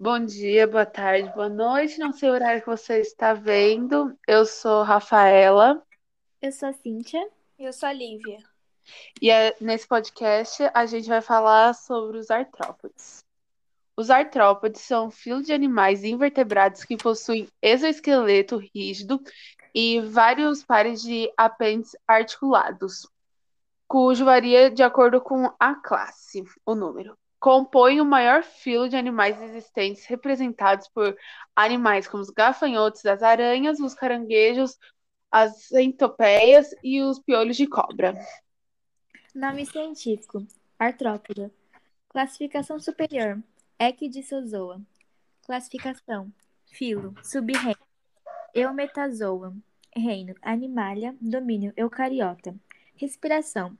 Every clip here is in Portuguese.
Bom dia, boa tarde, boa noite. Não sei o horário que você está vendo. Eu sou Rafaela. Eu sou a Cíntia. Eu sou a Lívia. E é, nesse podcast a gente vai falar sobre os artrópodes. Os artrópodes são um filo de animais invertebrados que possuem exoesqueleto rígido e vários pares de apêndices articulados, cujo varia de acordo com a classe, o número compõem o maior filo de animais existentes, representados por animais como os gafanhotos, as aranhas, os caranguejos, as centopeias e os piolhos de cobra. Nome científico: Artrópoda. Classificação superior: Equidissozoa. Classificação: Filo: Subreino: Eumetazoa. Reino: Animalia. Domínio: Eucariota. Respiração: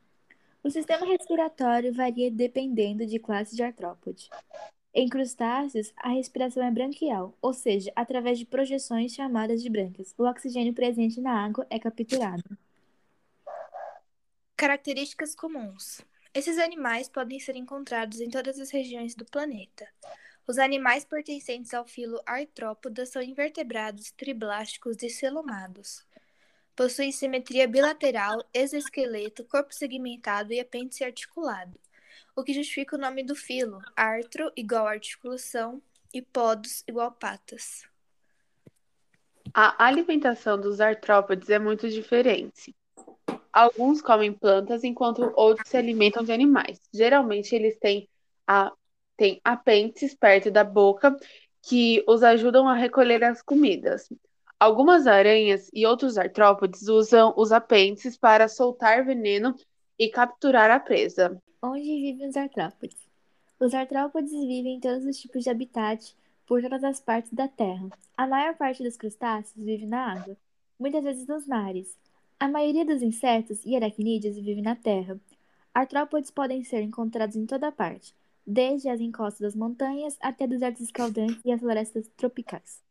o sistema respiratório varia dependendo de classe de artrópode. Em crustáceos, a respiração é branquial, ou seja, através de projeções chamadas de brancas. O oxigênio presente na água é capturado. Características comuns. Esses animais podem ser encontrados em todas as regiões do planeta. Os animais pertencentes ao filo Artrópoda são invertebrados, triblásticos e celomados. Possui simetria bilateral, exoesqueleto, corpo segmentado e apêndice articulado, o que justifica o nome do filo, artro igual articulação e podos igual patas. A alimentação dos artrópodes é muito diferente. Alguns comem plantas, enquanto outros se alimentam de animais. Geralmente, eles têm, a, têm apêndices perto da boca que os ajudam a recolher as comidas. Algumas aranhas e outros artrópodes usam os apêndices para soltar veneno e capturar a presa. Onde vivem os artrópodes? Os artrópodes vivem em todos os tipos de habitat por todas as partes da Terra. A maior parte dos crustáceos vive na água, muitas vezes nos mares. A maioria dos insetos e aracnídeos vive na terra. Artrópodes podem ser encontrados em toda parte, desde as encostas das montanhas até desertos escaldantes e as florestas tropicais.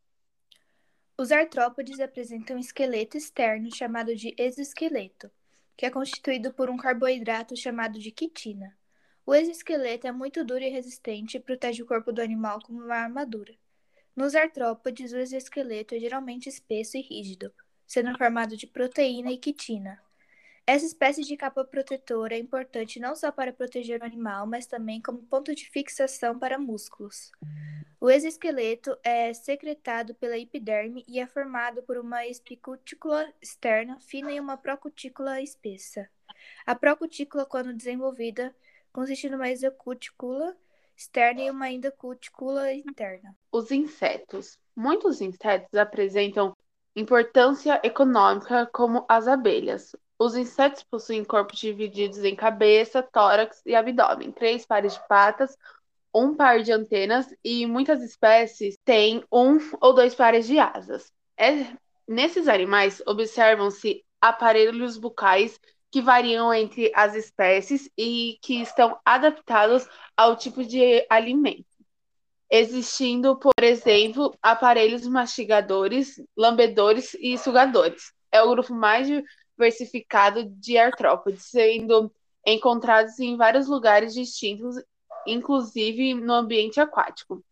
Os artrópodes apresentam um esqueleto externo chamado de exoesqueleto, que é constituído por um carboidrato chamado de quitina. O exoesqueleto é muito duro e resistente e protege o corpo do animal como uma armadura. Nos artrópodes, o exoesqueleto é geralmente espesso e rígido, sendo formado de proteína e quitina. Essa espécie de capa protetora é importante não só para proteger o animal, mas também como ponto de fixação para músculos. O exoesqueleto é secretado pela epiderme e é formado por uma espicutícula externa fina e uma procutícula espessa. A procutícula, quando desenvolvida, consiste numa exocutícula externa e uma endocutícula interna. Os insetos. Muitos insetos apresentam importância econômica, como as abelhas. Os insetos possuem corpos divididos em cabeça, tórax e abdômen, três pares de patas, um par de antenas e muitas espécies têm um ou dois pares de asas. É, nesses animais, observam-se aparelhos bucais que variam entre as espécies e que estão adaptados ao tipo de alimento, existindo, por exemplo, aparelhos mastigadores, lambedores e sugadores. É o grupo mais diversificado de artrópodes, sendo encontrados em vários lugares distintos inclusive no ambiente aquático.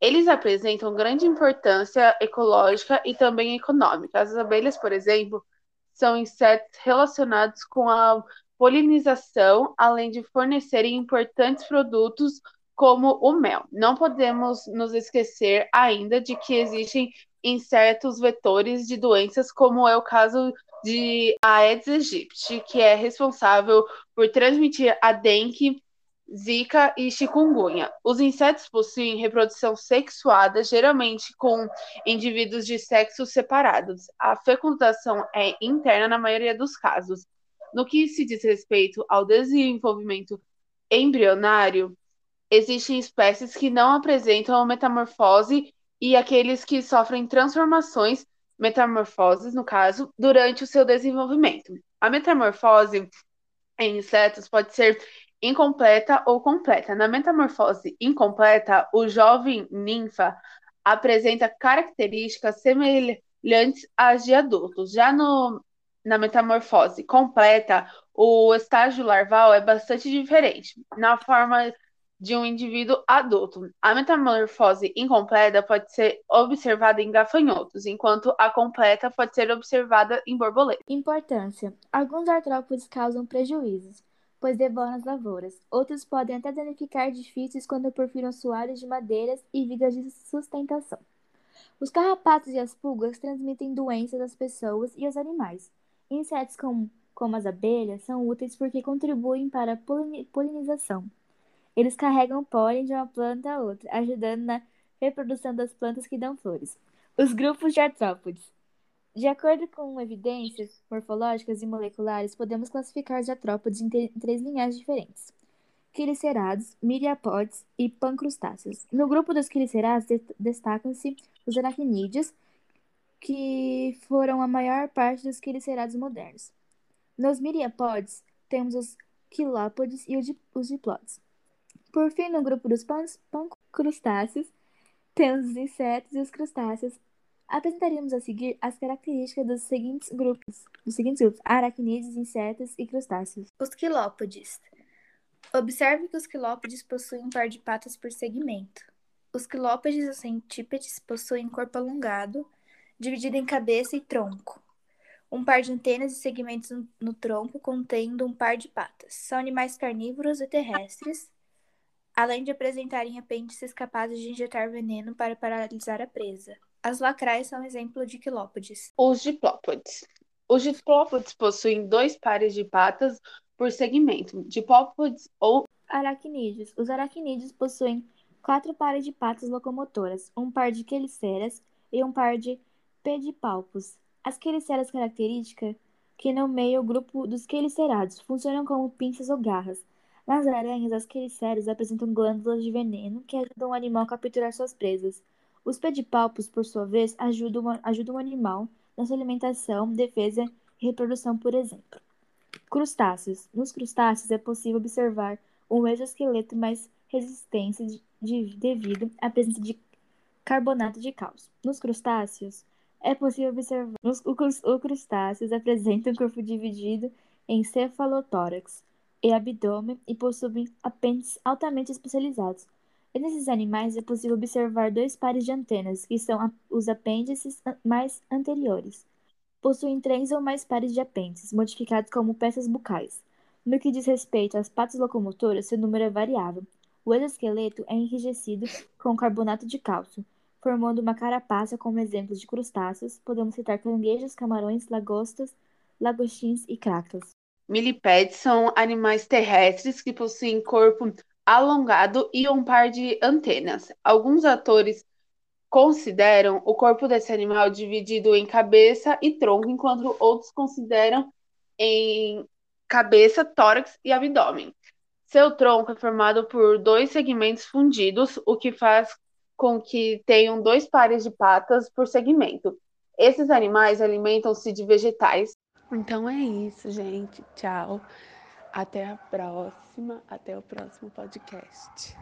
Eles apresentam grande importância ecológica e também econômica. As abelhas, por exemplo, são insetos relacionados com a polinização, além de fornecerem importantes produtos como o mel. Não podemos nos esquecer ainda de que existem insetos vetores de doenças, como é o caso de Aedes aegypti, que é responsável por transmitir a dengue Zika e chikungunya. Os insetos possuem reprodução sexuada, geralmente com indivíduos de sexos separados. A fecundação é interna na maioria dos casos. No que se diz respeito ao desenvolvimento embrionário, existem espécies que não apresentam metamorfose e aqueles que sofrem transformações, metamorfoses no caso, durante o seu desenvolvimento. A metamorfose em insetos pode ser incompleta ou completa. Na metamorfose incompleta, o jovem ninfa apresenta características semelhantes às de adultos. Já no, na metamorfose completa, o estágio larval é bastante diferente. Na forma de um indivíduo adulto. A metamorfose incompleta pode ser observada em gafanhotos, enquanto a completa pode ser observada em borboletas. Importância: alguns artrópodes causam prejuízos, pois devoram as lavouras. Outros podem até danificar edifícios quando perfiram soalhos de madeiras e vigas de sustentação. Os carrapatos e as pulgas transmitem doenças às pessoas e aos animais. Insetos como, como as abelhas são úteis porque contribuem para a polinização. Eles carregam pólen de uma planta a outra, ajudando na reprodução das plantas que dão flores. Os grupos de artrópodes. De acordo com evidências morfológicas e moleculares, podemos classificar os artrópodes em, três linhagens diferentes: quiricerados, miriapódes e pancrustáceos. No grupo dos quiricerados de destacam-se os aracnídeos, que foram a maior parte dos quiricerados modernos. Nos miriapódes, temos os quilópodes e os diplóides. Por fim, no grupo dos pancrustáceos, temos os insetos e os crustáceos. Apresentaríamos a seguir as características dos seguintes grupos, dos seguintes grupos: aracnídeos, insetos e crustáceos. Os quilópodes. Observe que os quilópodes possuem um par de patas por segmento. Os quilópodes ou centípedes possuem corpo alongado, dividido em cabeça e tronco. Um par de antenas e segmentos no tronco contendo um par de patas. São animais carnívoros e terrestres além de apresentarem apêndices capazes de injetar veneno para paralisar a presa. As lacrais são exemplo de quilópodes. Os diplópodes. Os diplópodes possuem dois pares de patas por segmento, diplópodes ou aracnídeos. Os aracnídeos possuem quatro pares de patas locomotoras, um par de queliceras e um par de pedipalpos. As queliceras características que nomeiam o grupo dos quelicerados funcionam como pinças ou garras nas aranhas, as quelicéreas apresentam glândulas de veneno que ajudam o animal a capturar suas presas. Os pedipalpos, por sua vez, ajudam, ajudam o animal na sua alimentação, defesa e reprodução, por exemplo. Crustáceos. Nos crustáceos é possível observar um exoesqueleto mais resistente de, de, devido à presença de carbonato de cálcio. Nos crustáceos, é possível observar. Os, o, o crustáceos apresenta um corpo dividido em cefalotórax, e abdômen e possuem apêndices altamente especializados. Nesses animais é possível observar dois pares de antenas, que são os apêndices mais anteriores. Possuem três ou mais pares de apêndices, modificados como peças bucais. No que diz respeito às patas locomotoras, seu número é variável. O exoesqueleto é enrijecido com carbonato de cálcio, formando uma carapaça como exemplos de crustáceos. Podemos citar caranguejos, camarões, lagostas, lagostins e cracas. Milipédes são animais terrestres que possuem corpo alongado e um par de antenas. Alguns atores consideram o corpo desse animal dividido em cabeça e tronco, enquanto outros consideram em cabeça, tórax e abdômen. Seu tronco é formado por dois segmentos fundidos, o que faz com que tenham dois pares de patas por segmento. Esses animais alimentam-se de vegetais, então é isso, gente. Tchau. Até a próxima. Até o próximo podcast.